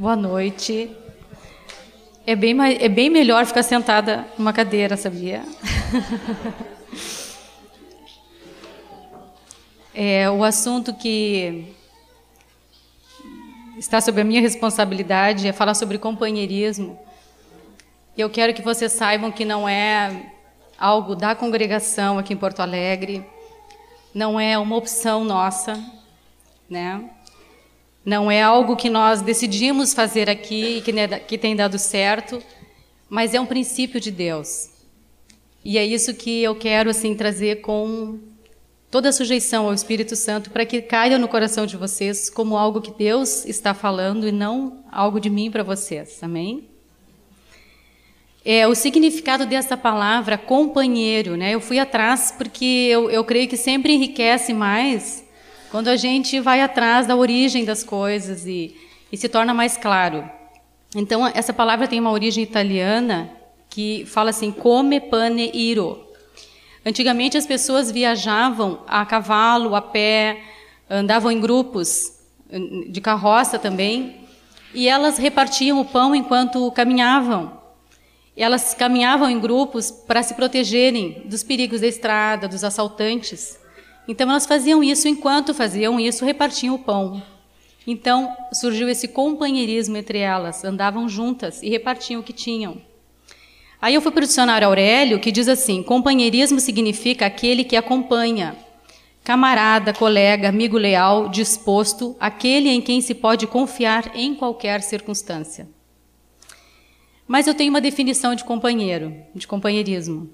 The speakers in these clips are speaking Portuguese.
Boa noite. É bem, é bem melhor ficar sentada numa cadeira, sabia? é, o assunto que está sob a minha responsabilidade é falar sobre companheirismo. E eu quero que vocês saibam que não é algo da congregação aqui em Porto Alegre, não é uma opção nossa, né? Não é algo que nós decidimos fazer aqui e que, que tem dado certo, mas é um princípio de Deus. E é isso que eu quero assim trazer com toda a sujeição ao Espírito Santo para que caia no coração de vocês como algo que Deus está falando e não algo de mim para vocês. Amém? É, o significado dessa palavra companheiro, né? Eu fui atrás porque eu, eu creio que sempre enriquece mais quando a gente vai atrás da origem das coisas e, e se torna mais claro. Então, essa palavra tem uma origem italiana que fala assim, come pane iro. Antigamente as pessoas viajavam a cavalo, a pé, andavam em grupos, de carroça também, e elas repartiam o pão enquanto caminhavam. Elas caminhavam em grupos para se protegerem dos perigos da estrada, dos assaltantes. Então elas faziam isso enquanto faziam isso, repartiam o pão. Então surgiu esse companheirismo entre elas, andavam juntas e repartiam o que tinham. Aí eu fui para o dicionário Aurélio, que diz assim: companheirismo significa aquele que acompanha, camarada, colega, amigo leal, disposto, aquele em quem se pode confiar em qualquer circunstância. Mas eu tenho uma definição de companheiro, de companheirismo.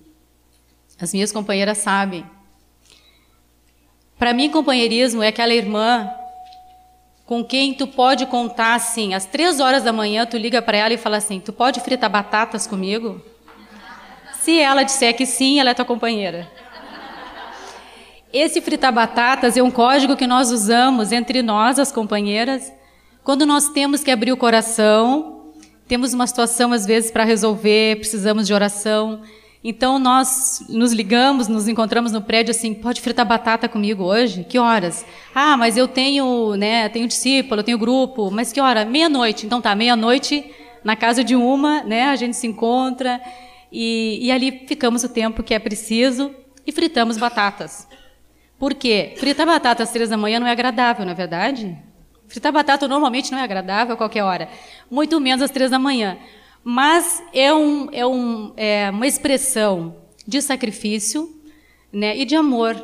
As minhas companheiras sabem. Para mim, companheirismo é aquela irmã com quem tu pode contar assim, às três horas da manhã, tu liga para ela e fala assim: Tu pode fritar batatas comigo? Se ela disser que sim, ela é tua companheira. Esse fritar batatas é um código que nós usamos entre nós, as companheiras, quando nós temos que abrir o coração, temos uma situação às vezes para resolver, precisamos de oração. Então nós nos ligamos, nos encontramos no prédio assim, pode fritar batata comigo hoje? Que horas? Ah, mas eu tenho, né, tenho discípulo, eu tenho grupo, mas que hora? Meia-noite. Então tá, meia-noite na casa de uma, né, a gente se encontra e, e ali ficamos o tempo que é preciso e fritamos batatas. Por quê? Fritar batata às três da manhã não é agradável, não é verdade? Fritar batata normalmente não é agradável a qualquer hora, muito menos às três da manhã mas é, um, é, um, é uma expressão de sacrifício né, e de amor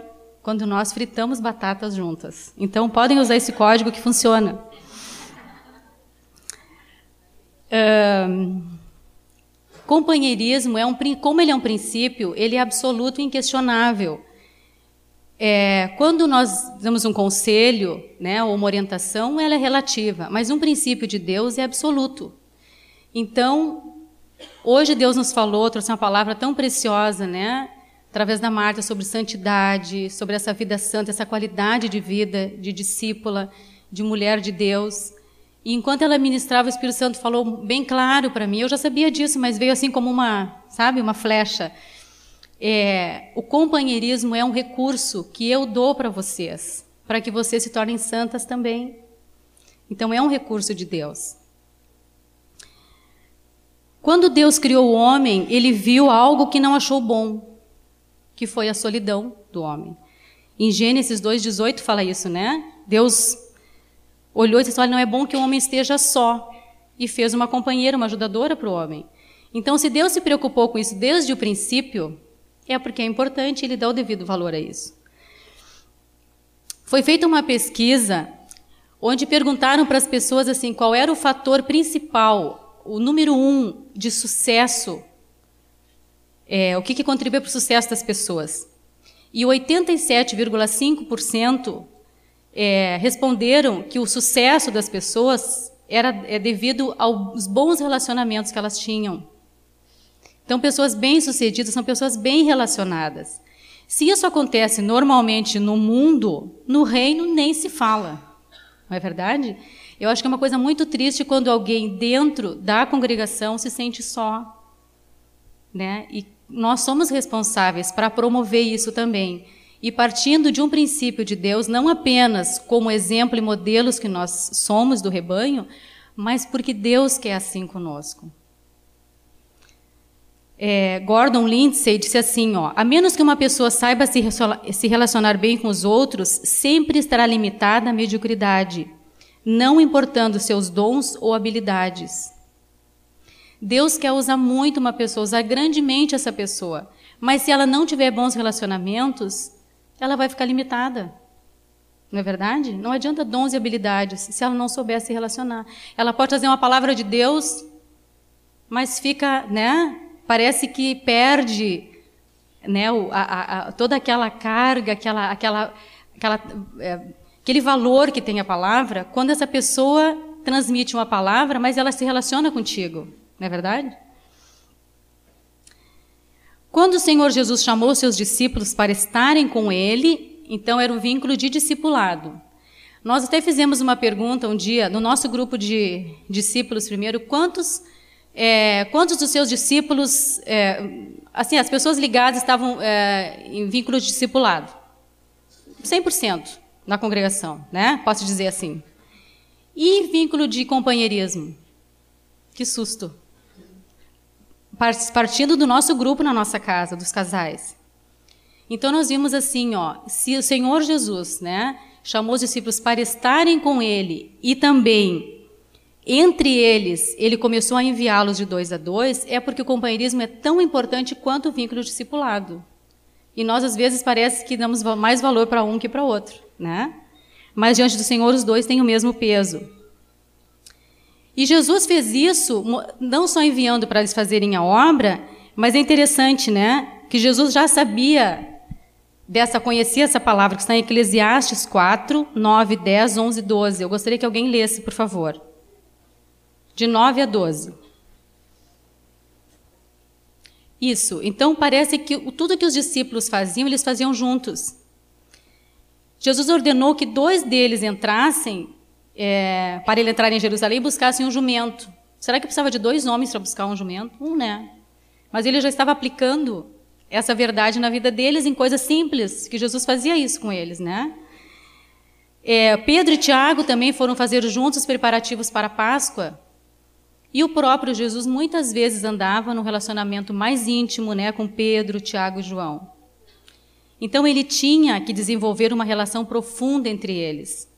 quando nós fritamos batatas juntas. Então, podem usar esse código que funciona. Um, companheirismo é um como ele é um princípio, ele é absoluto e inquestionável. É, quando nós damos um conselho, né, ou uma orientação, ela é relativa, mas um princípio de Deus é absoluto. Então, hoje Deus nos falou, trouxe uma palavra tão preciosa, né? Através da Marta sobre santidade, sobre essa vida santa, essa qualidade de vida de discípula, de mulher de Deus. E enquanto ela ministrava, o Espírito Santo falou bem claro para mim. Eu já sabia disso, mas veio assim como uma, sabe, uma flecha. É, o companheirismo é um recurso que eu dou para vocês, para que vocês se tornem santas também. Então é um recurso de Deus. Quando Deus criou o homem, ele viu algo que não achou bom, que foi a solidão do homem. Em Gênesis 2,18 fala isso, né? Deus olhou e disse: Olha, não é bom que o homem esteja só. E fez uma companheira, uma ajudadora para o homem. Então, se Deus se preocupou com isso desde o princípio, é porque é importante ele dar o devido valor a isso. Foi feita uma pesquisa onde perguntaram para as pessoas assim qual era o fator principal o número um de sucesso, é, o que, que contribui para o sucesso das pessoas. E 87,5% é, responderam que o sucesso das pessoas era é devido aos bons relacionamentos que elas tinham. Então, pessoas bem-sucedidas são pessoas bem relacionadas. Se isso acontece normalmente no mundo, no reino nem se fala. Não é verdade? Eu acho que é uma coisa muito triste quando alguém dentro da congregação se sente só. Né? E nós somos responsáveis para promover isso também. E partindo de um princípio de Deus, não apenas como exemplo e modelos que nós somos do rebanho, mas porque Deus quer assim conosco. É, Gordon Lindsay disse assim: ó, a menos que uma pessoa saiba se relacionar bem com os outros, sempre estará limitada à mediocridade, não importando seus dons ou habilidades. Deus quer usar muito uma pessoa, usar grandemente essa pessoa, mas se ela não tiver bons relacionamentos, ela vai ficar limitada. Não é verdade? Não adianta dons e habilidades se ela não souber se relacionar. Ela pode trazer uma palavra de Deus, mas fica, né? Parece que perde, né? A, a, toda aquela carga, aquela, aquela, aquela, é, aquele valor que tem a palavra, quando essa pessoa transmite uma palavra, mas ela se relaciona contigo. Não é verdade? Quando o Senhor Jesus chamou seus discípulos para estarem com ele, então era um vínculo de discipulado. Nós até fizemos uma pergunta um dia no nosso grupo de discípulos primeiro, quantos é, quantos dos seus discípulos, é, assim, as pessoas ligadas estavam é, em vínculo de discipulado? 100% na congregação, né? Posso dizer assim. E vínculo de companheirismo? Que susto. Partindo do nosso grupo na nossa casa, dos casais. Então nós vimos assim, ó, se o Senhor Jesus, né, chamou os discípulos para estarem com ele e também entre eles ele começou a enviá-los de dois a dois, é porque o companheirismo é tão importante quanto o vínculo discipulado. E nós às vezes parece que damos mais valor para um que para outro, né? Mas diante do Senhor os dois têm o mesmo peso. E Jesus fez isso não só enviando para eles fazerem a obra, mas é interessante, né? Que Jesus já sabia dessa, conhecia essa palavra que está em Eclesiastes 4, 9, 10, 11 e 12. Eu gostaria que alguém lesse, por favor. De 9 a 12. Isso. Então parece que tudo que os discípulos faziam, eles faziam juntos. Jesus ordenou que dois deles entrassem, é, para ele entrar em Jerusalém, e buscassem um jumento. Será que precisava de dois homens para buscar um jumento? Um, né? Mas ele já estava aplicando essa verdade na vida deles em coisas simples, que Jesus fazia isso com eles, né? É, Pedro e Tiago também foram fazer juntos os preparativos para a Páscoa. E o próprio Jesus muitas vezes andava num relacionamento mais íntimo né, com Pedro, Tiago e João. Então ele tinha que desenvolver uma relação profunda entre eles.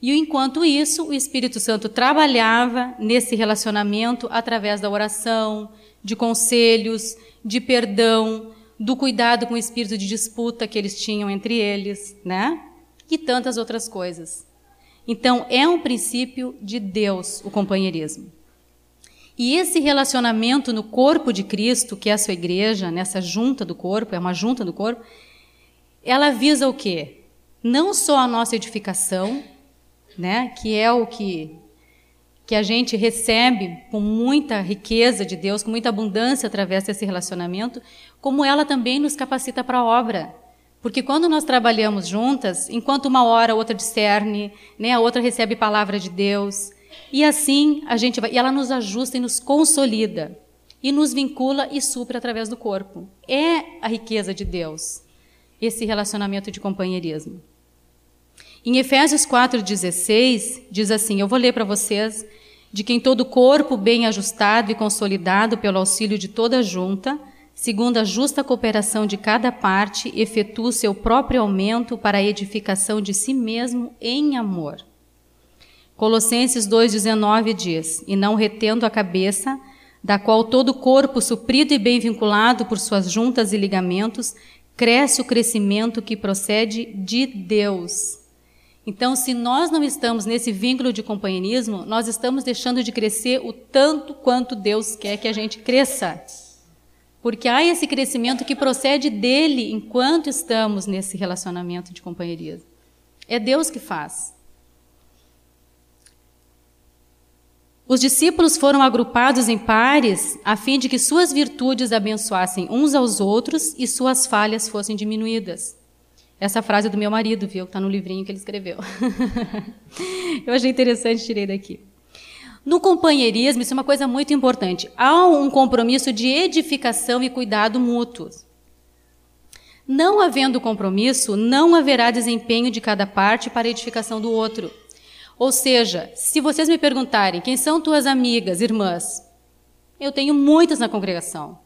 E enquanto isso, o Espírito Santo trabalhava nesse relacionamento através da oração, de conselhos, de perdão, do cuidado com o espírito de disputa que eles tinham entre eles, né? E tantas outras coisas. Então, é um princípio de Deus o companheirismo. E esse relacionamento no corpo de Cristo, que é a sua igreja, nessa junta do corpo, é uma junta do corpo, ela visa o quê? Não só a nossa edificação, né, que é o que que a gente recebe com muita riqueza de Deus, com muita abundância através desse relacionamento, como ela também nos capacita para a obra. Porque quando nós trabalhamos juntas, enquanto uma hora a outra discerne, né, a outra recebe palavra de Deus, e assim a gente vai, e ela nos ajusta e nos consolida, e nos vincula e supre através do corpo. É a riqueza de Deus, esse relacionamento de companheirismo. Em Efésios 4,16, diz assim: Eu vou ler para vocês. De quem todo corpo bem ajustado e consolidado pelo auxílio de toda junta, segundo a justa cooperação de cada parte, efetua seu próprio aumento para a edificação de si mesmo em amor. Colossenses 2,19 diz: E não retendo a cabeça, da qual todo o corpo, suprido e bem vinculado por suas juntas e ligamentos, cresce o crescimento que procede de Deus então, se nós não estamos nesse vínculo de companheirismo, nós estamos deixando de crescer o tanto quanto Deus quer que a gente cresça. Porque há esse crescimento que procede dele enquanto estamos nesse relacionamento de companheirismo. É Deus que faz. Os discípulos foram agrupados em pares a fim de que suas virtudes abençoassem uns aos outros e suas falhas fossem diminuídas. Essa frase é do meu marido, viu? Está no livrinho que ele escreveu. Eu achei interessante, tirei daqui. No companheirismo, isso é uma coisa muito importante. Há um compromisso de edificação e cuidado mútuos. Não havendo compromisso, não haverá desempenho de cada parte para a edificação do outro. Ou seja, se vocês me perguntarem quem são tuas amigas, irmãs, eu tenho muitas na congregação.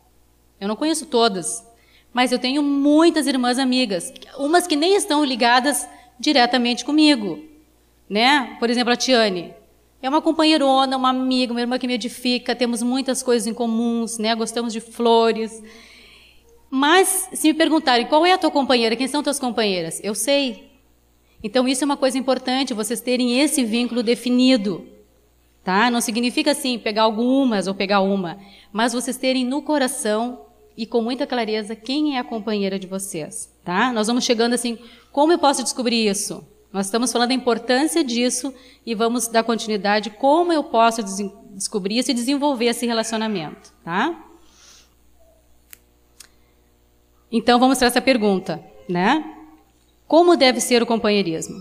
Eu não conheço todas, mas eu tenho muitas irmãs amigas, umas que nem estão ligadas diretamente comigo, né? Por exemplo, a Tiane. É uma companheirona, uma amiga, uma irmã que me edifica, temos muitas coisas em comuns, né? Gostamos de flores. Mas, se me perguntarem qual é a tua companheira, quem são tuas companheiras? Eu sei. Então, isso é uma coisa importante, vocês terem esse vínculo definido. Tá? Não significa assim pegar algumas ou pegar uma, mas vocês terem no coração e com muita clareza quem é a companheira de vocês. Tá? Nós vamos chegando assim, como eu posso descobrir isso? Nós estamos falando da importância disso e vamos dar continuidade como eu posso des descobrir isso e desenvolver esse relacionamento. Tá? Então vamos para essa pergunta, né? Como deve ser o companheirismo?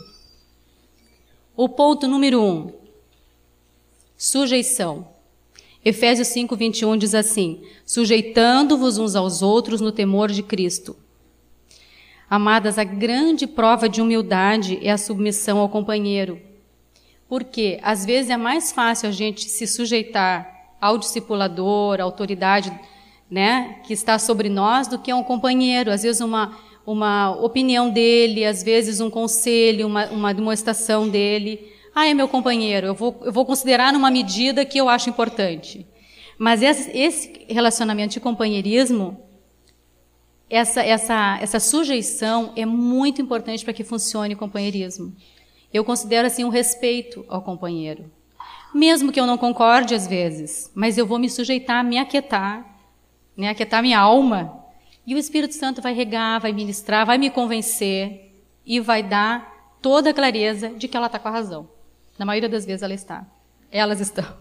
O ponto número um: sujeição. Efésios 5, 21 diz assim: sujeitando-vos uns aos outros no temor de Cristo. Amadas, a grande prova de humildade é a submissão ao companheiro. Porque às vezes é mais fácil a gente se sujeitar ao discipulador, à autoridade, né, que está sobre nós, do que a um companheiro. Às vezes uma uma opinião dele, às vezes um conselho, uma, uma demonstração dele. Ah, é meu companheiro, eu vou, eu vou considerar numa medida que eu acho importante. Mas esse, relacionamento de companheirismo, essa, essa, essa sujeição é muito importante para que funcione o companheirismo. Eu considero assim um respeito ao companheiro. Mesmo que eu não concorde às vezes, mas eu vou me sujeitar, me aquietar, né, aquietar minha alma e o Espírito Santo vai regar, vai ministrar, vai me convencer e vai dar toda a clareza de que ela está com a razão. Na maioria das vezes ela está. Elas estão.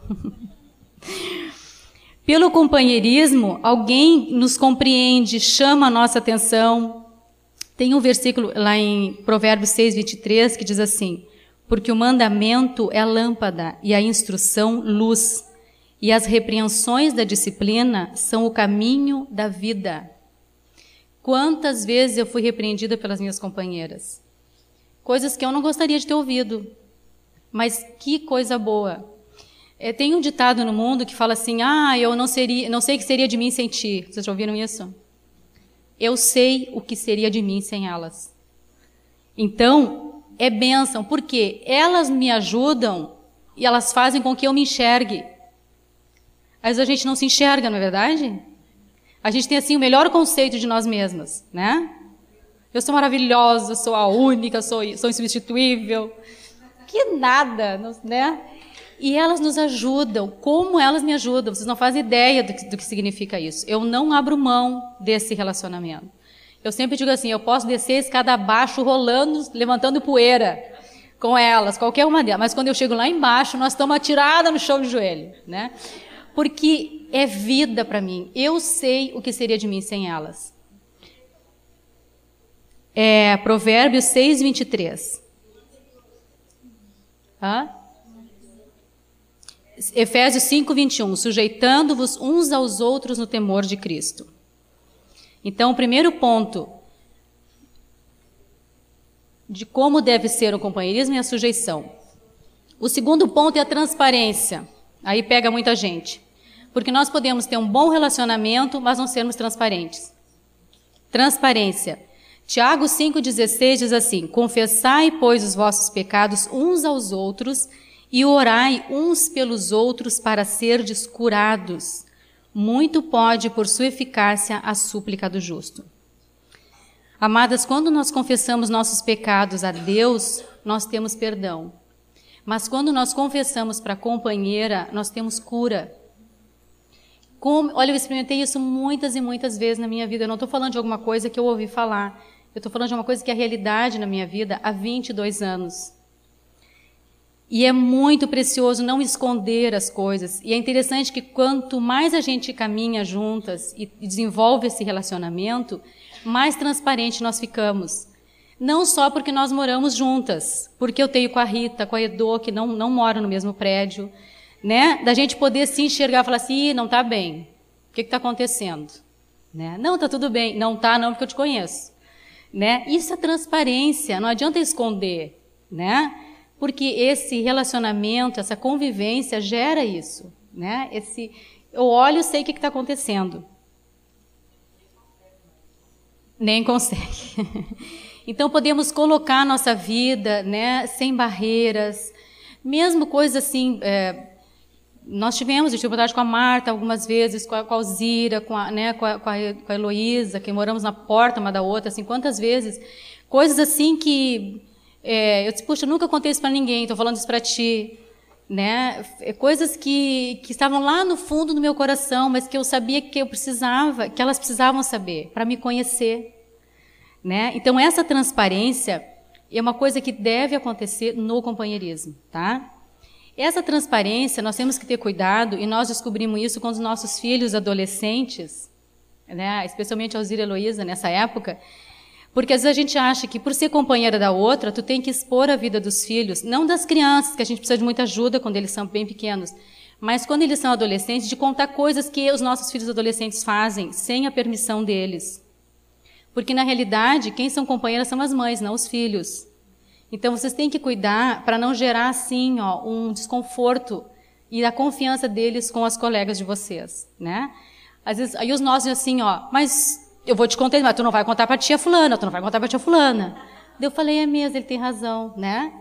Pelo companheirismo, alguém nos compreende, chama a nossa atenção. Tem um versículo lá em Provérbios 6, 23 que diz assim: Porque o mandamento é lâmpada e a instrução luz, e as repreensões da disciplina são o caminho da vida. Quantas vezes eu fui repreendida pelas minhas companheiras? Coisas que eu não gostaria de ter ouvido. Mas que coisa boa. É, tem um ditado no mundo que fala assim: "Ah, eu não seria, não sei o que seria de mim sem ti". Vocês já ouviram isso? Eu sei o que seria de mim sem elas. Então, é bênção, porque elas me ajudam e elas fazem com que eu me enxergue. Às vezes a gente não se enxerga, não é verdade? A gente tem assim o melhor conceito de nós mesmas, né? Eu sou maravilhosa, sou a única, sou, sou insubstituível. Que nada, né? E elas nos ajudam. Como elas me ajudam? Vocês não fazem ideia do que, do que significa isso. Eu não abro mão desse relacionamento. Eu sempre digo assim: eu posso descer a escada abaixo, rolando, levantando poeira com elas, qualquer uma delas. Mas quando eu chego lá embaixo, nós estamos atiradas no chão de joelho, né? porque é vida para mim. Eu sei o que seria de mim sem elas. É Provérbios 6, 23. Hã? Efésios 5, 21. Sujeitando-vos uns aos outros no temor de Cristo. Então, o primeiro ponto de como deve ser o companheirismo é a sujeição. O segundo ponto é a transparência. Aí pega muita gente. Porque nós podemos ter um bom relacionamento, mas não sermos transparentes. Transparência. Tiago 5,16 diz assim: Confessai, pois, os vossos pecados uns aos outros e orai uns pelos outros para serdes curados. Muito pode, por sua eficácia, a súplica do justo. Amadas, quando nós confessamos nossos pecados a Deus, nós temos perdão. Mas quando nós confessamos para a companheira, nós temos cura. Como, olha, eu experimentei isso muitas e muitas vezes na minha vida. Eu não estou falando de alguma coisa que eu ouvi falar. Eu estou falando de uma coisa que é realidade na minha vida há 22 anos. E é muito precioso não esconder as coisas. E é interessante que quanto mais a gente caminha juntas e desenvolve esse relacionamento, mais transparente nós ficamos. Não só porque nós moramos juntas, porque eu tenho com a Rita, com a Edo, que não, não moram no mesmo prédio, né? Da gente poder se enxergar e falar assim, não está bem. O que está acontecendo? Né? Não, está tudo bem. Não está, não, porque eu te conheço. Né? Isso é transparência, não adianta esconder. Né? Porque esse relacionamento, essa convivência gera isso, né? Esse, eu olho e sei o que está acontecendo. Nem consegue. Então podemos colocar nossa vida, né, sem barreiras, mesmo coisas assim. É, nós tivemos dificuldade com a Marta algumas vezes, com a, com a Alzira, com a, né, com a, com a Heloísa, que moramos na porta uma da outra, assim, quantas vezes. Coisas assim que. É, eu disse, puxa, eu nunca contei isso para ninguém, estou falando isso para ti. Né? É, coisas que, que estavam lá no fundo do meu coração, mas que eu sabia que eu precisava, que elas precisavam saber, para me conhecer. Né? Então, essa transparência é uma coisa que deve acontecer no companheirismo. Tá? Essa transparência, nós temos que ter cuidado, e nós descobrimos isso com os nossos filhos adolescentes, né? especialmente a Alzira Heloísa, nessa época, porque às vezes a gente acha que por ser companheira da outra, tu tem que expor a vida dos filhos, não das crianças, que a gente precisa de muita ajuda quando eles são bem pequenos, mas quando eles são adolescentes, de contar coisas que os nossos filhos adolescentes fazem sem a permissão deles. Porque na realidade, quem são companheiras são as mães, não os filhos. Então vocês têm que cuidar para não gerar assim, ó, um desconforto e a confiança deles com as colegas de vocês, né? Às vezes, aí os nossos assim, ó, mas eu vou te contar, mas tu não vai contar para tia fulana, tu não vai contar para tia fulana. Eu falei, é mesmo, ele tem razão, né?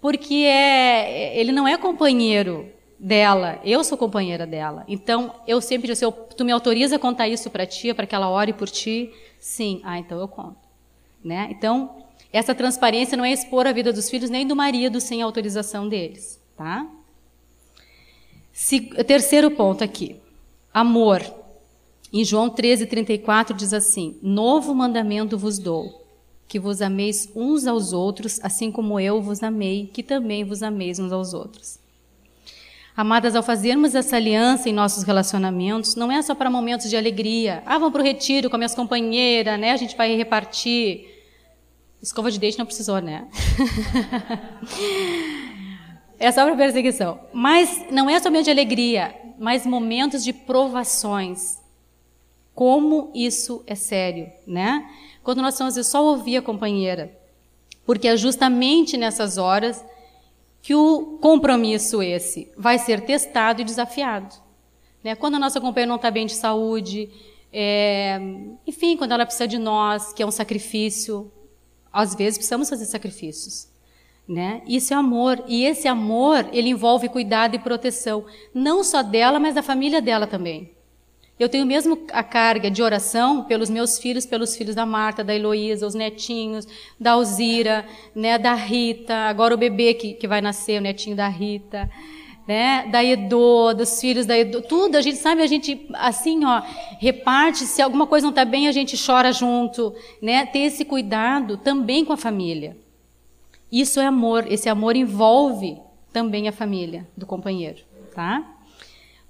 Porque é, ele não é companheiro dela, eu sou companheira dela. Então, eu sempre disse, tu me autoriza a contar isso para tia, para que ela ore por ti? Sim. Ah, então eu conto. Né? Então, essa transparência não é expor a vida dos filhos nem do marido sem autorização deles, tá? Se, terceiro ponto aqui. Amor. Em João 13, 34 diz assim: Novo mandamento vos dou, que vos ameis uns aos outros, assim como eu vos amei, que também vos ameis uns aos outros. Amadas, ao fazermos essa aliança em nossos relacionamentos, não é só para momentos de alegria. Ah, vamos para o retiro com as minhas companheiras, né? A gente vai repartir. Escova de dente não precisou, né? é só para perseguição. Mas não é somente alegria, mas momentos de provações. Como isso é sério, né? Quando nós estamos só ouvir a companheira. Porque é justamente nessas horas que o compromisso esse vai ser testado e desafiado. Né? Quando a nossa companheira não está bem de saúde, é, enfim, quando ela precisa de nós, que é um sacrifício, às vezes precisamos fazer sacrifícios. Né? Isso é amor. E esse amor, ele envolve cuidado e proteção. Não só dela, mas da família dela também. Eu tenho mesmo a carga de oração pelos meus filhos, pelos filhos da Marta, da Heloísa, os netinhos, da Alzira, né, da Rita, agora o bebê que, que vai nascer, o netinho da Rita né, da Edo, dos filhos da Edo, tudo, a gente sabe, a gente, assim, ó, reparte, se alguma coisa não está bem, a gente chora junto, né, ter esse cuidado também com a família. Isso é amor, esse amor envolve também a família do companheiro, tá?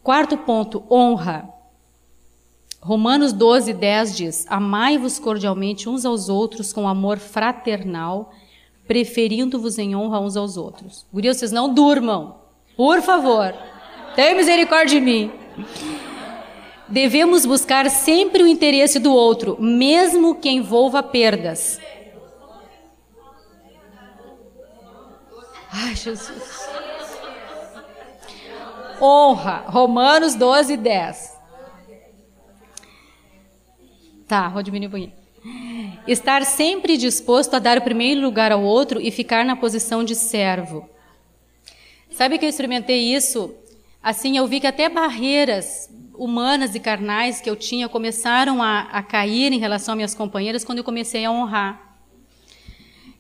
Quarto ponto, honra. Romanos 12, 10 diz: Amai-vos cordialmente uns aos outros com amor fraternal, preferindo-vos em honra uns aos outros. Gurias, vocês não durmam. Por favor, tenha misericórdia de mim. Devemos buscar sempre o interesse do outro, mesmo que envolva perdas. Ai, Jesus. Honra, Romanos 12, 10. Tá, vou diminuir um pouquinho. Estar sempre disposto a dar o primeiro lugar ao outro e ficar na posição de servo. Sabe que eu experimentei isso? Assim, eu vi que até barreiras humanas e carnais que eu tinha começaram a, a cair em relação às minhas companheiras quando eu comecei a honrar.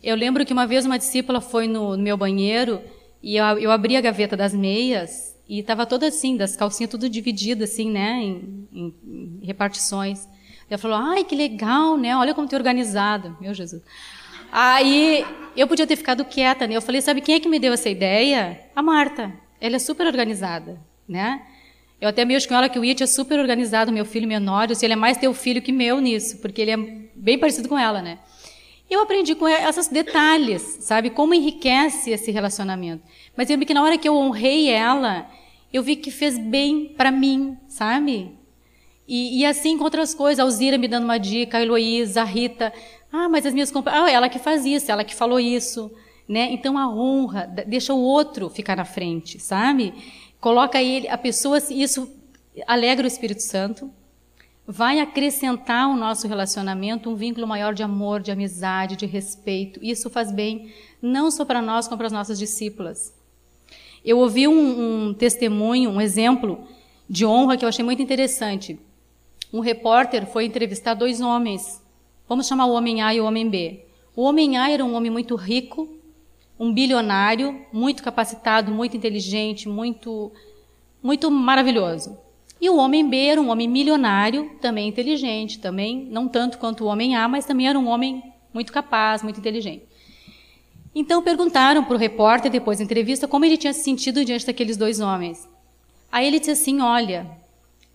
Eu lembro que uma vez uma discípula foi no, no meu banheiro e eu, eu, abri a gaveta das meias e estava toda assim, das calcinhas tudo dividida assim, né, em, em, em repartições. Ela falou, ai, que legal, né, olha como tem organizado. Meu Jesus. Aí eu podia ter ficado quieta, né? Eu falei, sabe quem é que me deu essa ideia? A Marta. Ela é super organizada, né? Eu até mesmo com ela que o It é super organizado, meu filho menor, ele é mais teu filho que meu nisso, porque ele é bem parecido com ela, né? Eu aprendi com esses detalhes, sabe? Como enriquece esse relacionamento. Mas eu vi que na hora que eu honrei ela, eu vi que fez bem para mim, sabe? E, e, assim com outras coisas, a Alzira me dando uma dica, a Heloísa, a Rita, ah, mas as minhas companheiras. Ah, ela que faz isso, ela que falou isso. né? Então a honra deixa o outro ficar na frente, sabe? Coloca ele, a pessoa, isso alegra o Espírito Santo, vai acrescentar o nosso relacionamento um vínculo maior de amor, de amizade, de respeito. Isso faz bem não só para nós, como para as nossas discípulas. Eu ouvi um, um testemunho, um exemplo de honra que eu achei muito interessante. Um repórter foi entrevistar dois homens. Vamos chamar o homem A e o homem B. O homem A era um homem muito rico, um bilionário, muito capacitado, muito inteligente, muito, muito maravilhoso. E o homem B era um homem milionário, também inteligente, também não tanto quanto o homem A, mas também era um homem muito capaz, muito inteligente. Então perguntaram para o repórter, depois da entrevista, como ele tinha se sentido diante daqueles dois homens. Aí ele disse assim: Olha,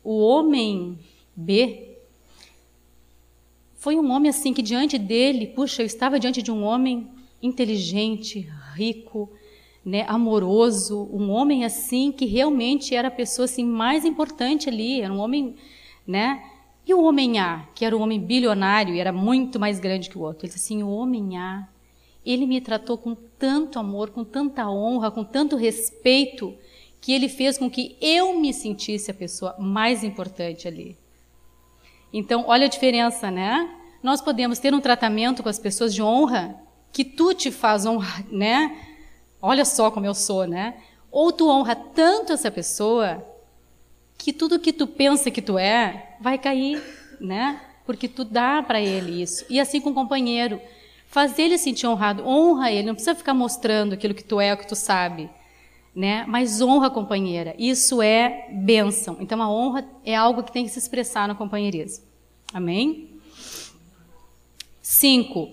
o homem B foi um homem assim que diante dele, puxa, eu estava diante de um homem inteligente, rico, né, amoroso, um homem assim que realmente era a pessoa assim mais importante ali, era um homem, né? E o homem A, que era um homem bilionário e era muito mais grande que o outro, ele disse assim: o homem A, ele me tratou com tanto amor, com tanta honra, com tanto respeito, que ele fez com que eu me sentisse a pessoa mais importante ali. Então, olha a diferença, né? Nós podemos ter um tratamento com as pessoas de honra que tu te faz honrar, né? Olha só como eu sou, né? Ou tu honra tanto essa pessoa que tudo que tu pensa que tu é vai cair, né? Porque tu dá para ele isso. E assim com o companheiro, faz ele sentir honrado, honra ele, não precisa ficar mostrando aquilo que tu é, o que tu sabe, né? Mas honra a companheira. Isso é bênção. Então a honra é algo que tem que se expressar no companheirismo. Amém? Cinco,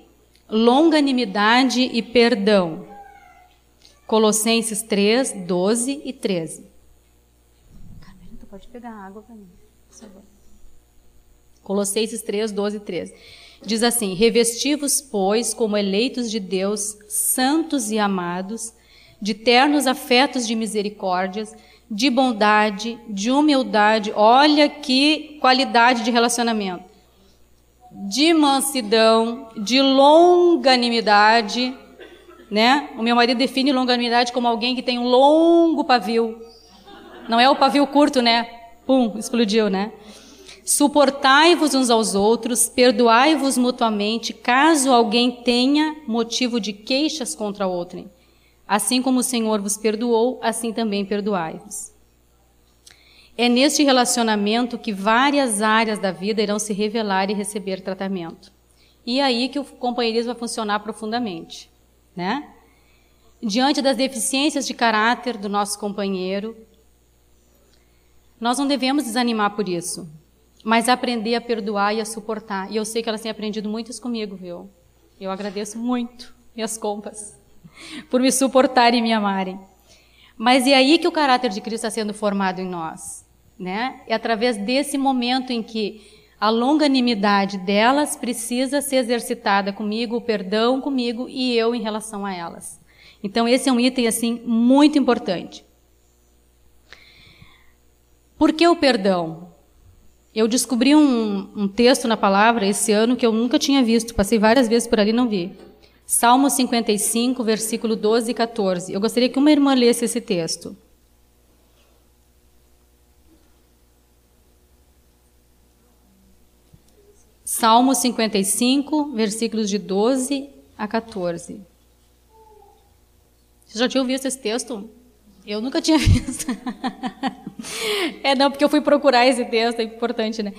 longanimidade e perdão. Colossenses 3, 12 e 13. Carmen, pode pegar água para mim, por favor. Colossenses 3, 12 e 13. Diz assim: Revestivos, pois, como eleitos de Deus, santos e amados, de ternos afetos de misericórdias, de bondade, de humildade, olha que qualidade de relacionamento, de mansidão, de longanimidade, né? O meu marido define longanimidade como alguém que tem um longo pavio. Não é o pavio curto, né? Pum, explodiu, né? Suportai-vos uns aos outros, perdoai-vos mutuamente, caso alguém tenha motivo de queixas contra outrem. Assim como o Senhor vos perdoou, assim também perdoai-vos. É neste relacionamento que várias áreas da vida irão se revelar e receber tratamento. E é aí que o companheirismo vai funcionar profundamente né? Diante das deficiências de caráter do nosso companheiro, nós não devemos desanimar por isso, mas aprender a perdoar e a suportar. E eu sei que elas têm aprendido muitos comigo, viu? Eu agradeço muito minhas compas por me suportarem e me amarem. Mas é aí que o caráter de Cristo está sendo formado em nós, né? É através desse momento em que a longanimidade delas precisa ser exercitada comigo, o perdão comigo e eu em relação a elas. Então esse é um item assim muito importante. Por que o perdão? Eu descobri um, um texto na palavra esse ano que eu nunca tinha visto, passei várias vezes por ali e não vi. Salmo 55, versículo 12 e 14. Eu gostaria que uma irmã lesse esse texto. Salmo 55, versículos de 12 a 14. Você já tinha ouvido esse texto? Eu nunca tinha visto. é, não, porque eu fui procurar esse texto, é importante, né?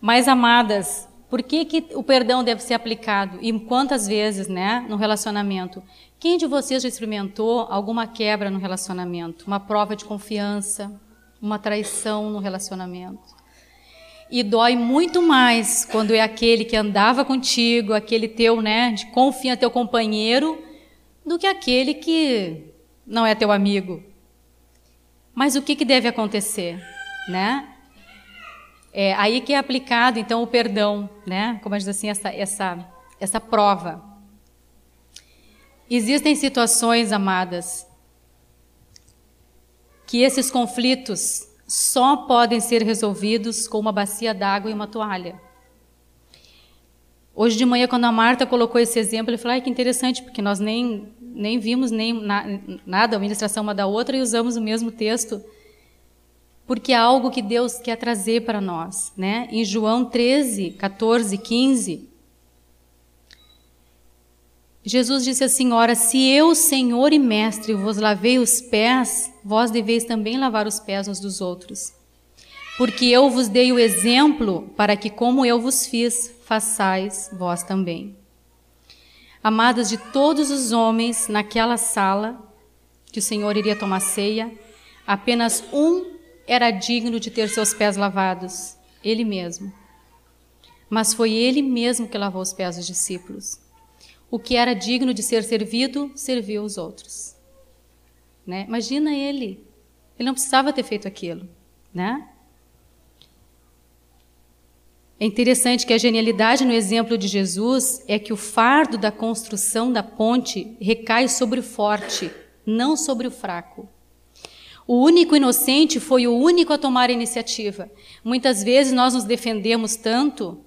Mas, amadas, por que, que o perdão deve ser aplicado? E quantas vezes, né, no relacionamento? Quem de vocês já experimentou alguma quebra no relacionamento? Uma prova de confiança? Uma traição no relacionamento? E dói muito mais quando é aquele que andava contigo, aquele teu, né, de confia teu companheiro, do que aquele que não é teu amigo. Mas o que, que deve acontecer, né? É aí que é aplicado então o perdão, né? Como diz assim essa essa essa prova. Existem situações, amadas, que esses conflitos só podem ser resolvidos com uma bacia d'água e uma toalha. Hoje de manhã, quando a Marta colocou esse exemplo, eu falei, que interessante, porque nós nem, nem vimos nem na, nada, a ministração uma da outra, e usamos o mesmo texto, porque é algo que Deus quer trazer para nós. Né? Em João 13, 14, 15, Jesus disse assim: Ora, se eu, Senhor e Mestre, vos lavei os pés, vós deveis também lavar os pés uns dos outros. Porque eu vos dei o exemplo para que, como eu vos fiz, façais vós também. Amadas de todos os homens naquela sala, que o Senhor iria tomar ceia, apenas um era digno de ter seus pés lavados, ele mesmo. Mas foi ele mesmo que lavou os pés dos discípulos. O que era digno de ser servido, serviu os outros. Né? Imagina ele. Ele não precisava ter feito aquilo. Né? É interessante que a genialidade no exemplo de Jesus é que o fardo da construção da ponte recai sobre o forte, não sobre o fraco. O único inocente foi o único a tomar a iniciativa. Muitas vezes nós nos defendemos tanto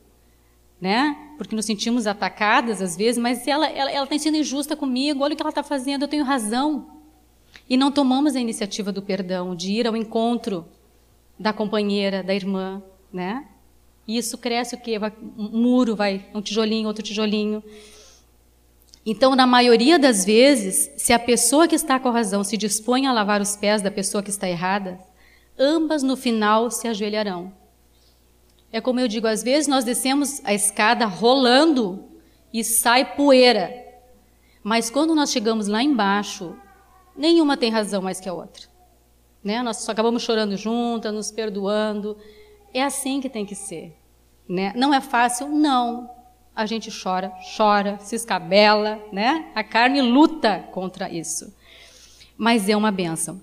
né? Porque nos sentimos atacadas às vezes, mas ela está sendo injusta comigo. Olha o que ela está fazendo. Eu tenho razão. E não tomamos a iniciativa do perdão, de ir ao encontro da companheira, da irmã, né? E isso cresce o quê? Um muro, vai um tijolinho, outro tijolinho. Então, na maioria das vezes, se a pessoa que está com a razão se dispõe a lavar os pés da pessoa que está errada, ambas no final se ajoelharão. É como eu digo, às vezes nós descemos a escada rolando e sai poeira. Mas quando nós chegamos lá embaixo, nenhuma tem razão mais que a outra. Né? Nós só acabamos chorando juntas, nos perdoando. É assim que tem que ser. Né? Não é fácil? Não. A gente chora, chora, se escabela, né? A carne luta contra isso. Mas é uma bênção.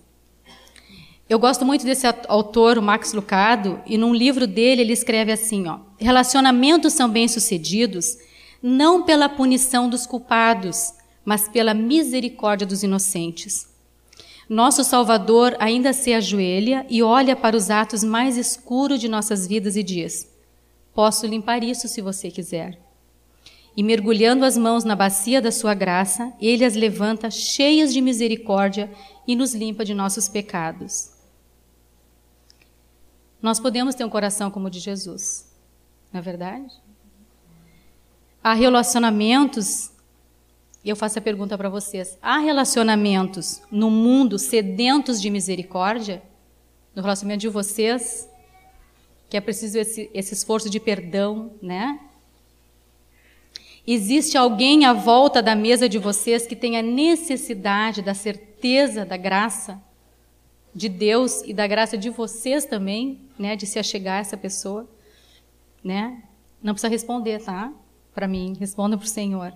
Eu gosto muito desse autor, o Max Lucado, e num livro dele ele escreve assim: ó, relacionamentos são bem-sucedidos não pela punição dos culpados, mas pela misericórdia dos inocentes. Nosso Salvador ainda se ajoelha e olha para os atos mais escuros de nossas vidas e diz: Posso limpar isso se você quiser. E mergulhando as mãos na bacia da sua graça, ele as levanta cheias de misericórdia e nos limpa de nossos pecados. Nós podemos ter um coração como o de Jesus, não é verdade? Há relacionamentos, eu faço a pergunta para vocês: há relacionamentos no mundo sedentos de misericórdia? No relacionamento de vocês, que é preciso esse, esse esforço de perdão, né? Existe alguém à volta da mesa de vocês que tenha necessidade da certeza da graça? de Deus e da graça de vocês também, né, de se achegar a essa pessoa, né? Não precisa responder, tá? Para mim, responda para o Senhor.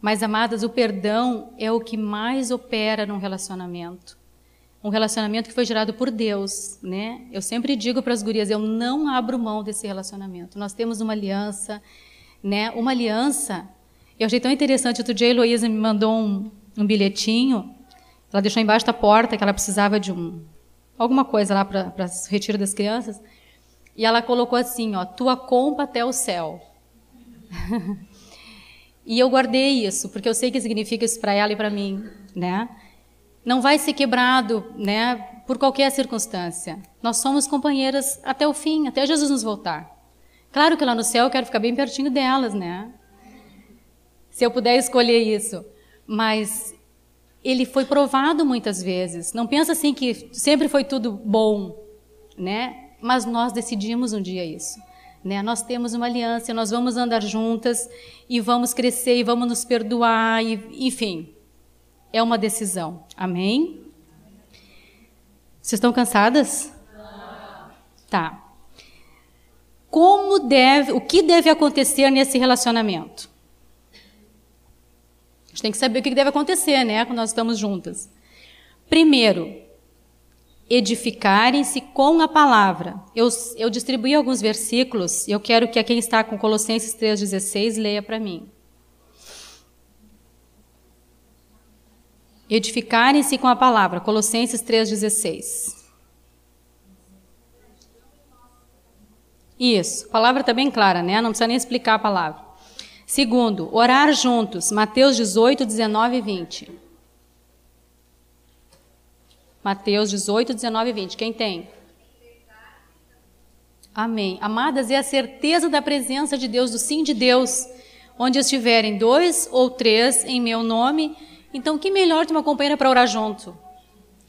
Mas, amadas, o perdão é o que mais opera num relacionamento. Um relacionamento que foi gerado por Deus, né? Eu sempre digo para as gurias, eu não abro mão desse relacionamento. Nós temos uma aliança, né? Uma aliança. Eu achei tão interessante, outro dia a Heloísa me mandou um, um bilhetinho ela deixou embaixo da porta que ela precisava de um alguma coisa lá para o retiro das crianças. E ela colocou assim, ó, tua compra até o céu. e eu guardei isso, porque eu sei que significa isso para ela e para mim, né? Não vai ser quebrado, né, por qualquer circunstância. Nós somos companheiras até o fim, até Jesus nos voltar. Claro que lá no céu eu quero ficar bem pertinho delas, né? Se eu puder escolher isso. Mas ele foi provado muitas vezes. Não pensa assim que sempre foi tudo bom, né? Mas nós decidimos um dia isso. Né? Nós temos uma aliança, nós vamos andar juntas e vamos crescer e vamos nos perdoar, e, enfim, é uma decisão. Amém? Vocês estão cansadas? Tá. Como deve, o que deve acontecer nesse relacionamento? gente tem que saber o que deve acontecer, né, quando nós estamos juntas. Primeiro, edificarem-se com a palavra. Eu, eu distribuí alguns versículos e eu quero que quem está com Colossenses 3,16 leia para mim. Edificarem-se com a palavra, Colossenses 3,16. Isso, palavra está bem clara, né? Não precisa nem explicar a palavra. Segundo, orar juntos. Mateus 18, 19 e 20. Mateus 18, 19 e 20. Quem tem? Amém. Amadas, é a certeza da presença de Deus, do sim de Deus. Onde estiverem dois ou três em meu nome, então que melhor de uma companheira para orar junto?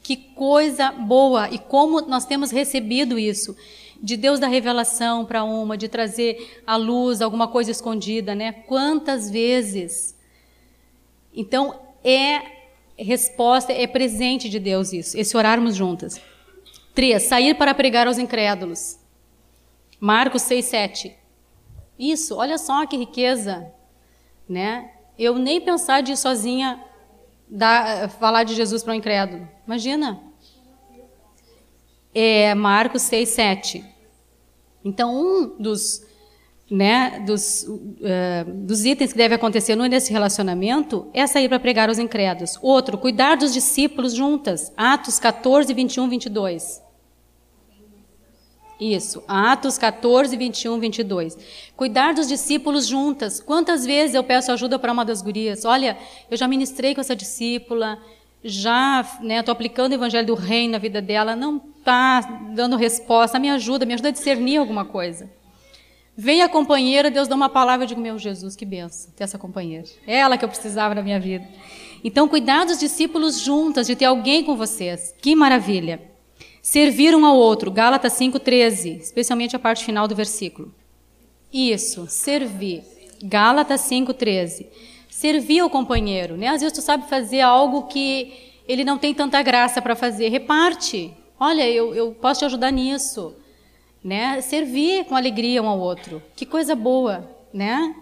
Que coisa boa! E como nós temos recebido isso de Deus da revelação para uma, de trazer à luz alguma coisa escondida, né? Quantas vezes? Então, é resposta, é presente de Deus isso, esse orarmos juntas. Três, sair para pregar aos incrédulos. Marcos 6, 7. Isso, olha só que riqueza, né? Eu nem pensar de ir sozinha dar, falar de Jesus para um incrédulo. Imagina. É Marcos 6, 7. Então, um dos, né, dos, uh, dos itens que deve acontecer nesse relacionamento é sair para pregar aos incrédulos. Outro, cuidar dos discípulos juntas. Atos 14, 21, 22. Isso, Atos 14, 21, 22. Cuidar dos discípulos juntas. Quantas vezes eu peço ajuda para uma das gurias? Olha, eu já ministrei com essa discípula, já estou né, aplicando o evangelho do reino na vida dela, não está dando resposta, me ajuda, me ajuda a discernir alguma coisa. Vem a companheira, Deus dá uma palavra, eu digo, meu Jesus, que benção ter essa companheira. É ela que eu precisava na minha vida. Então, cuidar dos discípulos juntas, de ter alguém com vocês. Que maravilha. Servir um ao outro, Gálatas 5,13, especialmente a parte final do versículo. Isso, servir. Gálatas 5,13. Servir ao companheiro, né? Às vezes tu sabe fazer algo que ele não tem tanta graça para fazer. Reparte. Olha, eu, eu posso te ajudar nisso. Né? Servir com alegria um ao outro. Que coisa boa, né?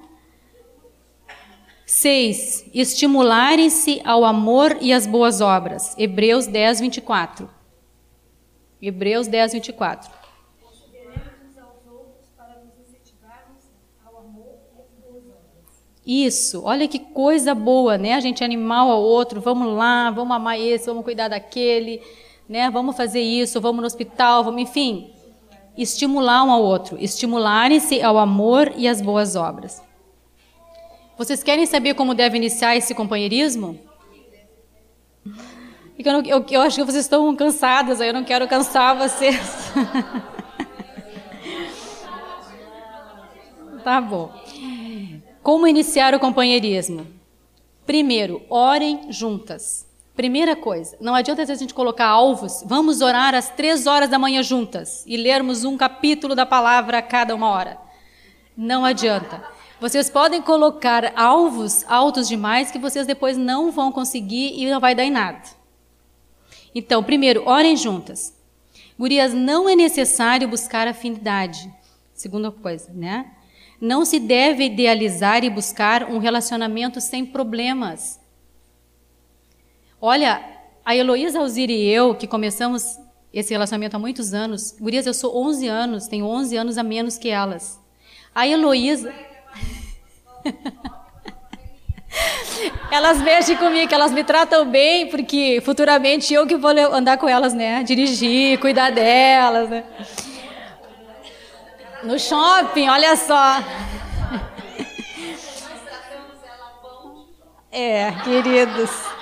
Seis, estimularem-se ao amor e às boas obras. Hebreus 10, 24. Hebreus 10, 24. Isso, olha que coisa boa, né? A gente animar ao outro, vamos lá, vamos amar esse, vamos cuidar daquele, né? Vamos fazer isso, vamos no hospital, vamos, enfim, estimular um ao outro, estimularem-se ao amor e às boas obras. Vocês querem saber como deve iniciar esse companheirismo? Porque eu, não, eu, eu acho que vocês estão cansadas, eu não quero cansar vocês. tá bom. Como iniciar o companheirismo? Primeiro, orem juntas. Primeira coisa, não adianta a gente colocar alvos, vamos orar às três horas da manhã juntas e lermos um capítulo da palavra a cada uma hora. Não adianta. Vocês podem colocar alvos altos demais que vocês depois não vão conseguir e não vai dar em nada. Então, primeiro, orem juntas. Gurias, não é necessário buscar afinidade. Segunda coisa, né? Não se deve idealizar e buscar um relacionamento sem problemas. Olha, a Heloísa Alzira e eu, que começamos esse relacionamento há muitos anos, gurias, eu sou 11 anos, tenho 11 anos a menos que elas. A Heloísa... Elas mexem comigo, elas me tratam bem, porque futuramente eu que vou andar com elas, né? Dirigir, cuidar delas, né? No shopping, olha só. É, queridos.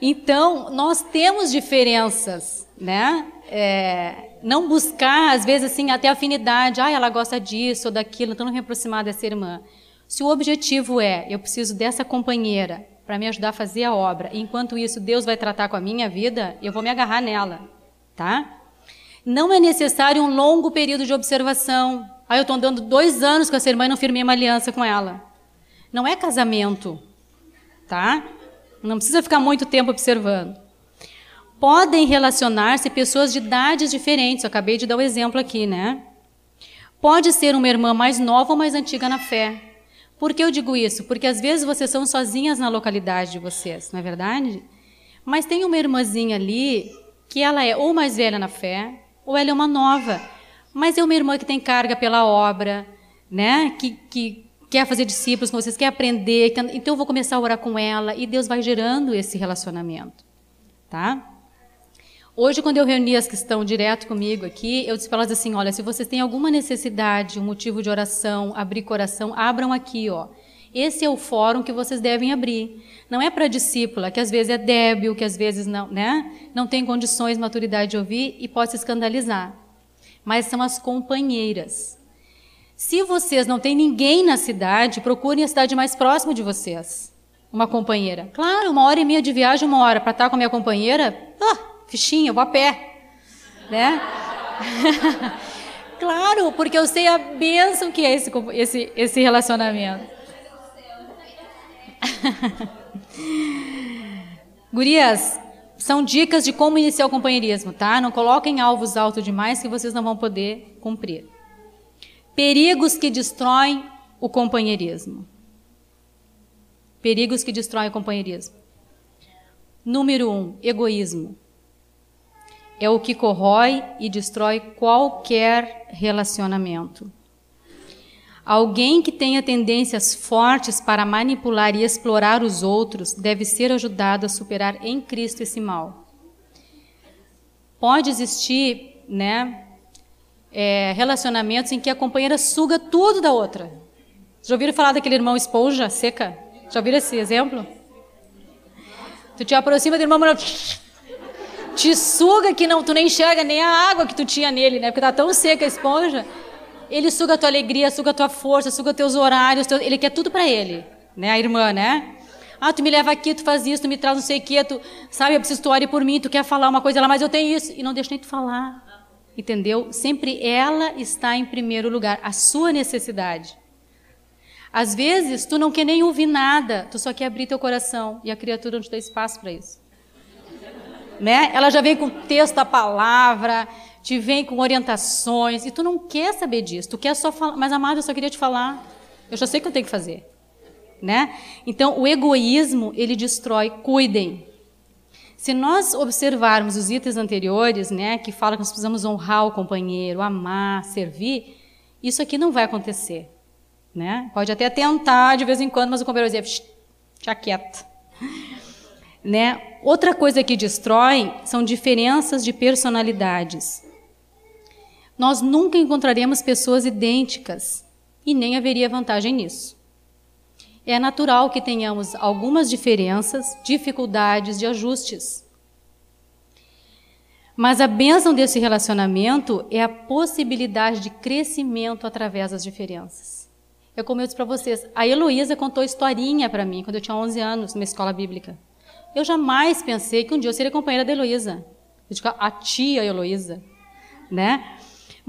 Então, nós temos diferenças, né? É, não buscar, às vezes, assim, até afinidade. Ah, ela gosta disso ou daquilo, então não me aproximar dessa irmã. Se o objetivo é, eu preciso dessa companheira para me ajudar a fazer a obra, enquanto isso Deus vai tratar com a minha vida, eu vou me agarrar nela, tá? Não é necessário um longo período de observação. Ah, eu estou andando dois anos com essa irmã e não firmei uma aliança com ela. Não é casamento, tá? Não precisa ficar muito tempo observando. Podem relacionar-se pessoas de idades diferentes. Eu acabei de dar o um exemplo aqui, né? Pode ser uma irmã mais nova ou mais antiga na fé. Por que eu digo isso? Porque às vezes vocês são sozinhas na localidade de vocês, não é verdade? Mas tem uma irmãzinha ali que ela é ou mais velha na fé, ou ela é uma nova. Mas é uma irmã que tem carga pela obra, né? Que, que quer fazer discípulos com vocês, quer aprender. Então eu vou começar a orar com ela e Deus vai gerando esse relacionamento, tá? Hoje, quando eu reuni as que estão direto comigo aqui, eu disse para elas assim: olha, se vocês têm alguma necessidade, um motivo de oração, abrir coração, abram aqui, ó. Esse é o fórum que vocês devem abrir. Não é para discípula, que às vezes é débil, que às vezes não, né? não tem condições, maturidade de ouvir e pode se escandalizar. Mas são as companheiras. Se vocês não têm ninguém na cidade, procurem a cidade mais próxima de vocês. Uma companheira. Claro, uma hora e meia de viagem, uma hora para estar com a minha companheira. Ah, fichinha, vou a pé. Né? claro, porque eu sei a bênção que é esse, esse, esse relacionamento. Gurias, são dicas de como iniciar o companheirismo, tá? Não coloquem alvos altos demais que vocês não vão poder cumprir. Perigos que destroem o companheirismo. Perigos que destroem o companheirismo. Número um, egoísmo. É o que corrói e destrói qualquer relacionamento. Alguém que tenha tendências fortes para manipular e explorar os outros deve ser ajudado a superar em Cristo esse mal. Pode existir, né, é, relacionamentos em que a companheira suga tudo da outra. Já ouviram falar daquele irmão esponja seca? Já ouviram esse exemplo? Tu te aproxima do irmão, te suga que não, tu nem enxerga nem a água que tu tinha nele, né? Porque tá tão seca a esponja. Ele suga a tua alegria, suga a tua força, suga teus horários, ele quer tudo para ele, né? A irmã, né? Ah, tu me leva aqui, tu faz isso, tu me traz não sei o quê, tu, sabe, eu preciso tu ore por mim, tu quer falar uma coisa lá, mas eu tenho isso. E não deixa nem tu falar, entendeu? Sempre ela está em primeiro lugar, a sua necessidade. Às vezes, tu não quer nem ouvir nada, tu só quer abrir teu coração, e a criatura não te dá espaço para isso. Né? Ela já vem com texto, a palavra, te vem com orientações, e tu não quer saber disso, tu quer só falar, mas amado, eu só queria te falar, eu já sei o que eu tenho que fazer. Né? Então, o egoísmo, ele destrói, cuidem. Se nós observarmos os itens anteriores, né, que fala que nós precisamos honrar o companheiro, amar, servir, isso aqui não vai acontecer. Né? Pode até tentar de vez em quando, mas o companheiro vai dizer, já quieta. Né? Outra coisa que destrói são diferenças de personalidades. Nós nunca encontraremos pessoas idênticas e nem haveria vantagem nisso. É natural que tenhamos algumas diferenças, dificuldades de ajustes. Mas a bênção desse relacionamento é a possibilidade de crescimento através das diferenças. É como eu disse para vocês, a Heloísa contou historinha para mim quando eu tinha 11 anos, numa escola bíblica. Eu jamais pensei que um dia eu seria companheira da Heloísa. A tia Heloísa, né?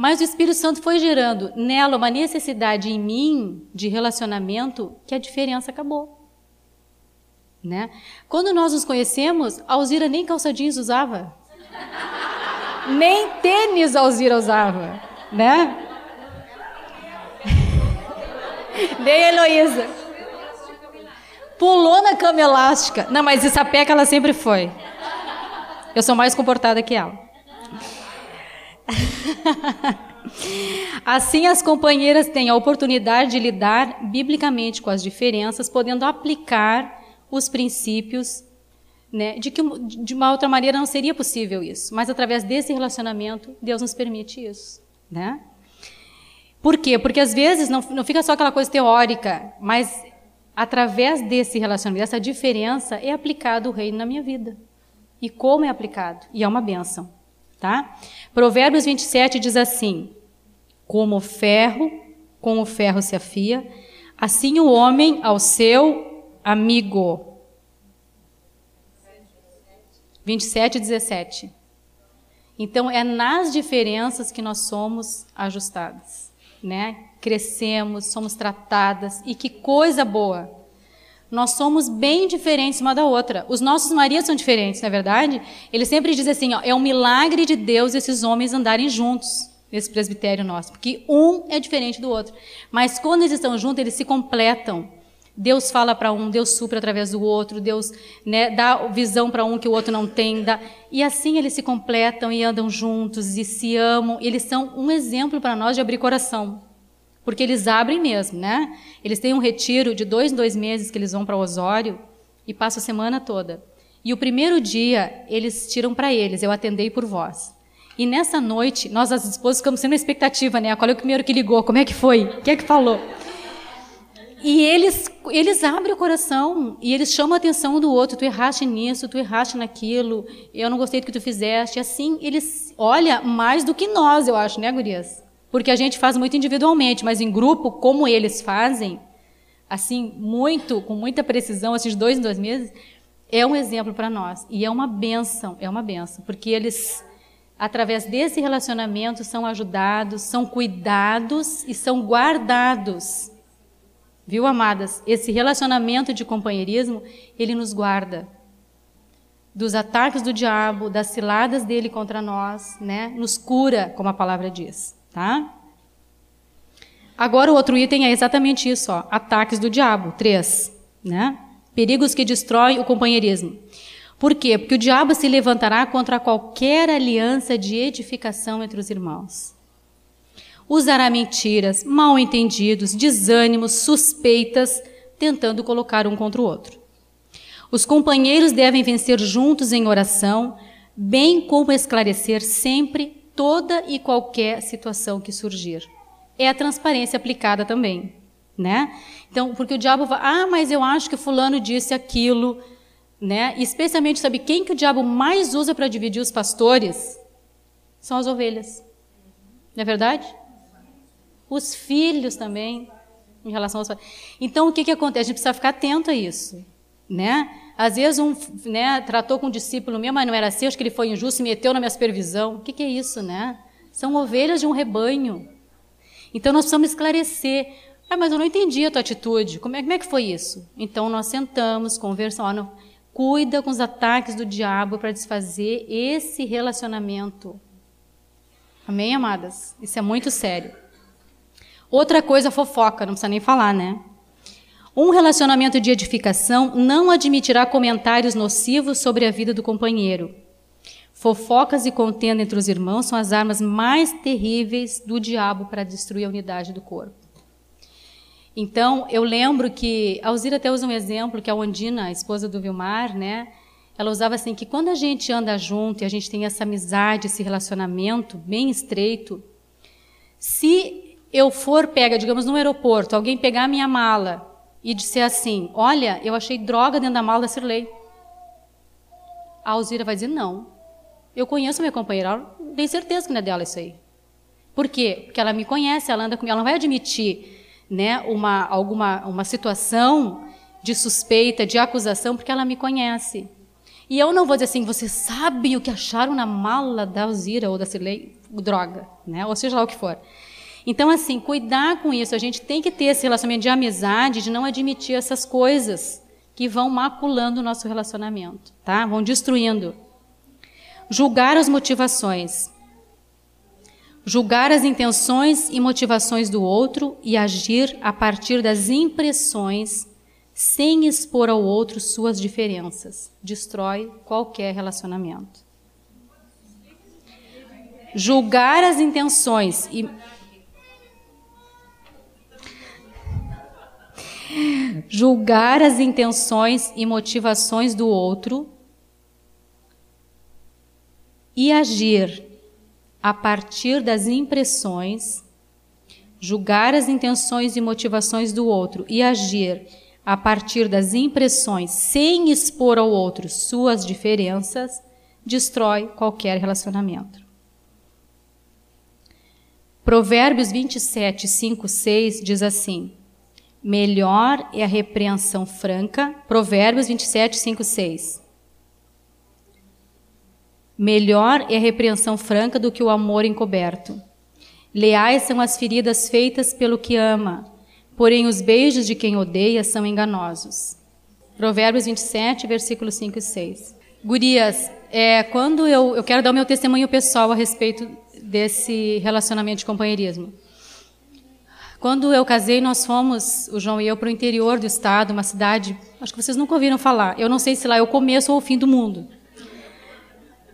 Mas o Espírito Santo foi gerando nela uma necessidade em mim de relacionamento que a diferença acabou. Né? Quando nós nos conhecemos, a Alzira nem calça jeans usava. nem tênis a Alzira usava. Né? nem Heloísa. Pulou na cama elástica. Não, mas essa peca ela sempre foi. Eu sou mais comportada que ela. assim, as companheiras têm a oportunidade de lidar biblicamente com as diferenças, podendo aplicar os princípios, né, de que de uma outra maneira não seria possível isso, mas através desse relacionamento, Deus nos permite isso. Né? Por quê? Porque às vezes não, não fica só aquela coisa teórica, mas através desse relacionamento, dessa diferença, é aplicado o reino na minha vida. E como é aplicado? E é uma benção. Tá? Provérbios 27 diz assim: Como o ferro, com o ferro se afia, assim o homem ao seu amigo. 27 e 17. Então, é nas diferenças que nós somos ajustadas, né? Crescemos, somos tratadas, e que coisa boa! Nós somos bem diferentes uma da outra. Os nossos maridos são diferentes, não é verdade? Ele sempre diz assim: ó, é um milagre de Deus esses homens andarem juntos nesse presbitério nosso, porque um é diferente do outro. Mas quando eles estão juntos, eles se completam. Deus fala para um, Deus supra através do outro, Deus né, dá visão para um que o outro não tem. Dá... E assim eles se completam e andam juntos e se amam. Eles são um exemplo para nós de abrir coração. Porque eles abrem mesmo, né? Eles têm um retiro de dois em dois meses que eles vão para Osório e passam a semana toda. E o primeiro dia eles tiram para eles, eu atendei por vós. E nessa noite, nós as esposas ficamos sendo expectativa, né? Qual é o primeiro que ligou? Como é que foi? O que é que falou? E eles, eles abrem o coração e eles chamam a atenção do outro. Tu erraste nisso, tu erraste naquilo, eu não gostei do que tu fizeste. Assim, eles olham mais do que nós, eu acho, né, gurias? Porque a gente faz muito individualmente, mas em grupo, como eles fazem, assim, muito, com muita precisão, esses dois em dois meses, é um exemplo para nós. E é uma benção, é uma benção, porque eles, através desse relacionamento, são ajudados, são cuidados e são guardados. Viu, amadas? Esse relacionamento de companheirismo, ele nos guarda dos ataques do diabo, das ciladas dele contra nós, né? Nos cura, como a palavra diz, tá? Agora o outro item é exatamente isso, ó, ataques do diabo, três, né? Perigos que destroem o companheirismo. Por quê? Porque o diabo se levantará contra qualquer aliança de edificação entre os irmãos. Usará mentiras, mal entendidos, desânimos, suspeitas, tentando colocar um contra o outro. Os companheiros devem vencer juntos em oração, bem como esclarecer sempre toda e qualquer situação que surgir. É a transparência aplicada também, né? Então, porque o diabo vai, ah, mas eu acho que fulano disse aquilo, né? Especialmente, sabe quem que o diabo mais usa para dividir os pastores? São as ovelhas. Não é verdade? Os filhos também, em relação aos Então, o que, que acontece? A gente precisa ficar atento a isso. Né? Às vezes um né, tratou com um discípulo meu, mas não era assim, acho que ele foi injusto e meteu na minha supervisão. O que, que é isso, né? São ovelhas de um rebanho. Então nós precisamos esclarecer. Ah, mas eu não entendi a tua atitude. Como é, como é que foi isso? Então nós sentamos, conversamos. não, cuida com os ataques do diabo para desfazer esse relacionamento. Amém, amadas? Isso é muito sério. Outra coisa, fofoca, não precisa nem falar, né? Um relacionamento de edificação não admitirá comentários nocivos sobre a vida do companheiro. Fofocas e contenda entre os irmãos são as armas mais terríveis do diabo para destruir a unidade do corpo. Então, eu lembro que a Alzira até usa um exemplo, que a Ondina, a esposa do Vilmar, né? Ela usava assim que quando a gente anda junto e a gente tem essa amizade, esse relacionamento bem estreito, se eu for pega, digamos, no aeroporto, alguém pegar a minha mala e disser assim: Olha, eu achei droga dentro da mala da Cirlei. A Alzira vai dizer: Não. Eu conheço minha companheira, ela tem certeza que não é dela isso aí. Por quê? Porque ela me conhece, ela anda comigo, ela não vai admitir né, uma, alguma uma situação de suspeita, de acusação, porque ela me conhece. E eu não vou dizer assim, você sabe o que acharam na mala da Alzira ou da Cirlei? Droga, né? ou seja lá o que for. Então, assim, cuidar com isso. A gente tem que ter esse relacionamento de amizade, de não admitir essas coisas que vão maculando o nosso relacionamento, tá? Vão destruindo. Julgar as motivações. Julgar as intenções e motivações do outro e agir a partir das impressões, sem expor ao outro suas diferenças. Destrói qualquer relacionamento. Julgar as intenções e julgar as intenções e motivações do outro e agir a partir das impressões, julgar as intenções e motivações do outro e agir a partir das impressões sem expor ao outro suas diferenças, destrói qualquer relacionamento. Provérbios 27, 5, 6 diz assim: Melhor é a repreensão franca. Provérbios 27, 5, 6. Melhor é a repreensão franca do que o amor encoberto. Leais são as feridas feitas pelo que ama, porém os beijos de quem odeia são enganosos. Provérbios 27, versículos 5 e 6. Gurias, é, quando eu, eu quero dar o meu testemunho pessoal a respeito desse relacionamento de companheirismo. Quando eu casei, nós fomos, o João e eu, para o interior do estado, uma cidade, acho que vocês nunca ouviram falar. Eu não sei se lá é o começo ou o fim do mundo.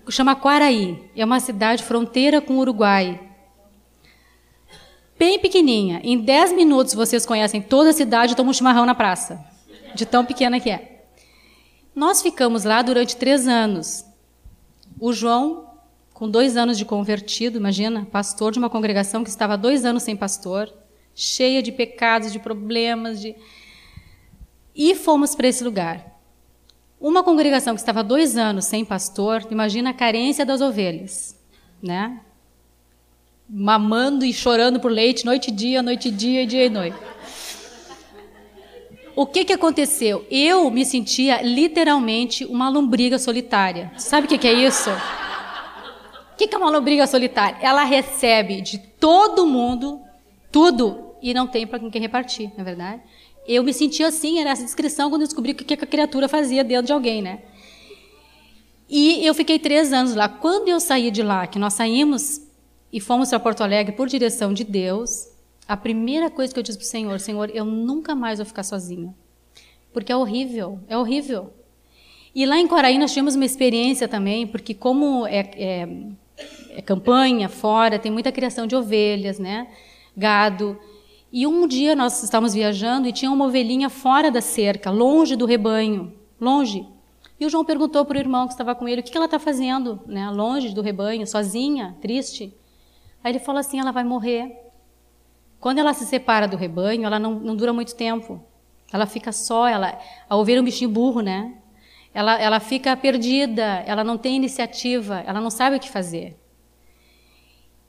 Chama Quaraí. É uma cidade fronteira com o Uruguai. Bem pequenininha. Em 10 minutos vocês conhecem toda a cidade e tomam um chimarrão na praça. De tão pequena que é. Nós ficamos lá durante três anos. O João, com dois anos de convertido, imagina, pastor de uma congregação que estava dois anos sem pastor cheia de pecados, de problemas, de e fomos para esse lugar. Uma congregação que estava dois anos sem pastor, imagina a carência das ovelhas, né? Mamando e chorando por leite, noite e dia, noite e dia, dia e noite. O que, que aconteceu? Eu me sentia literalmente uma lombriga solitária. Sabe o que, que é isso? O que, que é uma lombriga solitária? Ela recebe de todo mundo tudo e não tem para quem repartir, não é verdade? Eu me sentia assim, era essa descrição quando descobri o que a criatura fazia dentro de alguém, né? E eu fiquei três anos lá. Quando eu saí de lá, que nós saímos e fomos para Porto Alegre por direção de Deus, a primeira coisa que eu disse para o Senhor, Senhor, eu nunca mais vou ficar sozinha. Porque é horrível, é horrível. E lá em Coraí nós tivemos uma experiência também, porque como é, é, é campanha fora, tem muita criação de ovelhas, né? Gado. E um dia nós estávamos viajando e tinha uma ovelhinha fora da cerca, longe do rebanho, longe. E o João perguntou para o irmão que estava com ele o que ela está fazendo, né, longe do rebanho, sozinha, triste. Aí ele falou assim: ela vai morrer. Quando ela se separa do rebanho, ela não, não dura muito tempo. Ela fica só, ela, a ovelha é um bichinho burro, né? Ela, ela fica perdida, ela não tem iniciativa, ela não sabe o que fazer.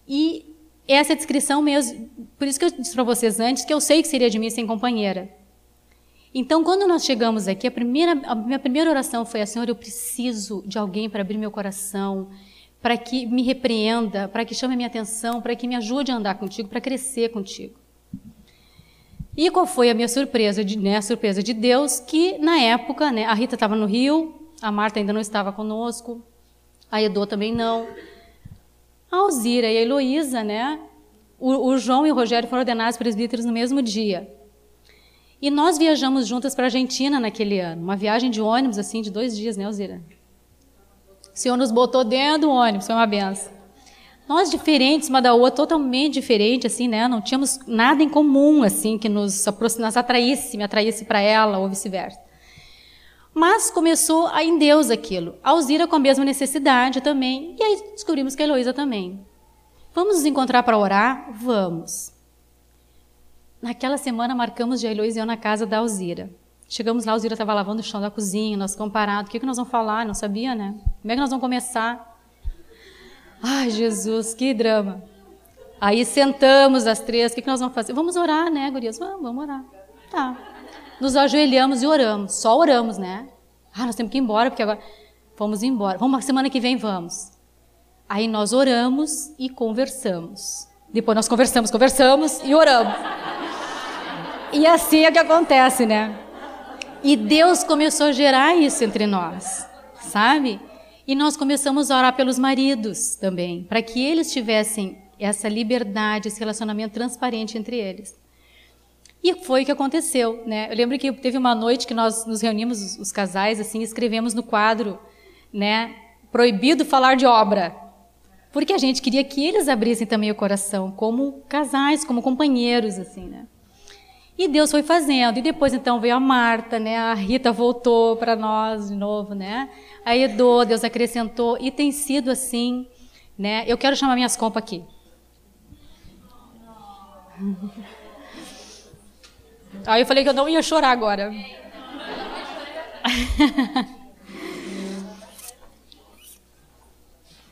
E essa a descrição mesmo. Por isso que eu disse para vocês antes que eu sei que seria de mim sem companheira. Então, quando nós chegamos aqui, a, primeira, a minha primeira oração foi: Senhor, eu preciso de alguém para abrir meu coração, para que me repreenda, para que chame a minha atenção, para que me ajude a andar contigo, para crescer contigo. E qual foi a minha surpresa, de, né, a surpresa de Deus? Que na época, né, a Rita estava no Rio, a Marta ainda não estava conosco, a Edo também não. A Alzira e a Heloísa, né? O, o João e o Rogério foram ordenados presbíteros no mesmo dia. E nós viajamos juntas para a Argentina naquele ano. Uma viagem de ônibus, assim, de dois dias, né, Alzira? O Senhor nos botou dentro do ônibus, foi uma benção. Nós diferentes, uma da outra, totalmente diferente, assim, né? Não tínhamos nada em comum, assim, que nos, nos atraísse, me atraísse para ela, ou vice-versa. Mas começou a em Deus aquilo. A Alzira com a mesma necessidade também. E aí descobrimos que a Heloísa também. Vamos nos encontrar para orar? Vamos. Naquela semana marcamos de Heloísa e eu na casa da Alzira. Chegamos lá, a Alzira estava lavando o chão da cozinha, nós comparados. O que, que nós vamos falar? Não sabia, né? Como é que nós vamos começar? Ai, Jesus, que drama. Aí sentamos as três, o que, que nós vamos fazer? Vamos orar, né, gurias? Vamos, vamos orar. Tá nos ajoelhamos e oramos. Só oramos, né? Ah, nós temos que ir embora, porque agora. Vamos embora. Vamos, semana que vem vamos. Aí nós oramos e conversamos. Depois nós conversamos, conversamos e oramos. E assim é que acontece, né? E Deus começou a gerar isso entre nós, sabe? E nós começamos a orar pelos maridos também, para que eles tivessem essa liberdade, esse relacionamento transparente entre eles. E foi o que aconteceu, né? Eu lembro que teve uma noite que nós nos reunimos, os, casais, assim, escrevemos no quadro, né? Proibido falar de obra. Porque a gente queria que eles abrissem também o coração, como casais, como companheiros, assim, né? E Deus foi fazendo. E depois, então, veio a Marta, né? A Rita voltou para nós de novo, né? A Edo, Deus acrescentou. E tem sido assim, né? Eu quero chamar minhas compas aqui. Aí eu falei que eu não ia chorar agora.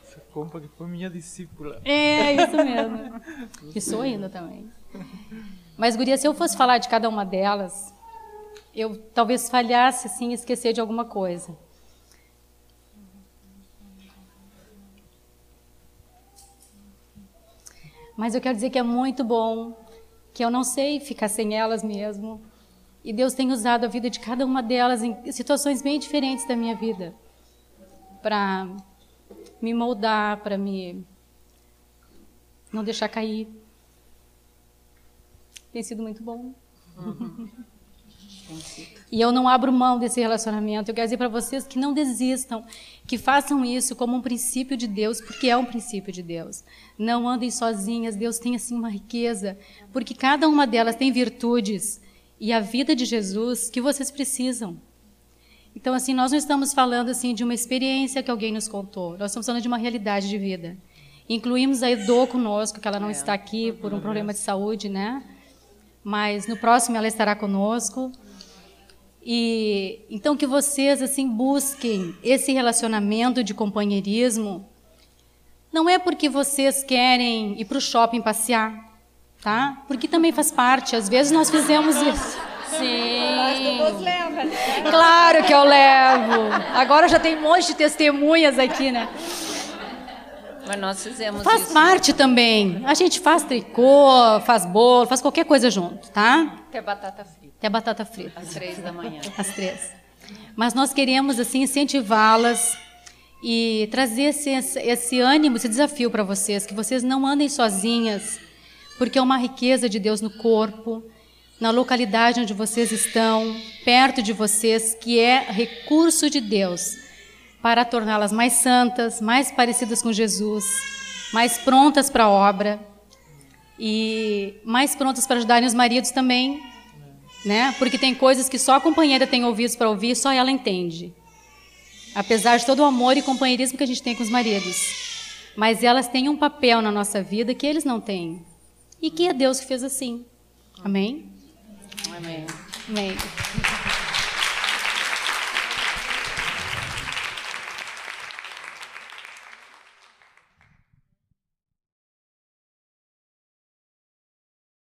Essa compa que foi minha discípula. É, isso mesmo. E sou ainda também. Mas, Guria, se eu fosse falar de cada uma delas, eu talvez falhasse assim esquecer de alguma coisa. Mas eu quero dizer que é muito bom que eu não sei ficar sem elas mesmo. E Deus tem usado a vida de cada uma delas em situações bem diferentes da minha vida para me moldar, para me não deixar cair. Tem sido muito bom. Uhum. E eu não abro mão desse relacionamento. Eu quero dizer para vocês que não desistam, que façam isso como um princípio de Deus, porque é um princípio de Deus. Não andem sozinhas, Deus tem assim uma riqueza, porque cada uma delas tem virtudes e a vida de Jesus que vocês precisam. Então, assim, nós não estamos falando assim de uma experiência que alguém nos contou, nós estamos falando de uma realidade de vida. Incluímos a Edo conosco, que ela não é. está aqui por um problema de saúde, né? mas no próximo ela estará conosco. E então que vocês assim busquem esse relacionamento de companheirismo. Não é porque vocês querem ir para o shopping passear, tá? Porque também faz parte. Às vezes nós fizemos isso. Sim. Claro que eu levo. Agora já tem um monte de testemunhas aqui, né? Mas nós fizemos Faz isso. parte também. A gente faz tricô, faz bolo, faz qualquer coisa junto, tá? Até batata frita. Até batata frita. Às três da manhã. Às três. Mas nós queremos, assim, incentivá-las e trazer esse, esse ânimo, esse desafio para vocês, que vocês não andem sozinhas, porque é uma riqueza de Deus no corpo, na localidade onde vocês estão, perto de vocês, que é recurso de Deus para torná-las mais santas, mais parecidas com Jesus, mais prontas para a obra e mais prontas para ajudarem os maridos também, né? Porque tem coisas que só a companheira tem ouvidos para ouvir, só ela entende. Apesar de todo o amor e companheirismo que a gente tem com os maridos, mas elas têm um papel na nossa vida que eles não têm e que é Deus que fez assim. Amém. Amém. Amém.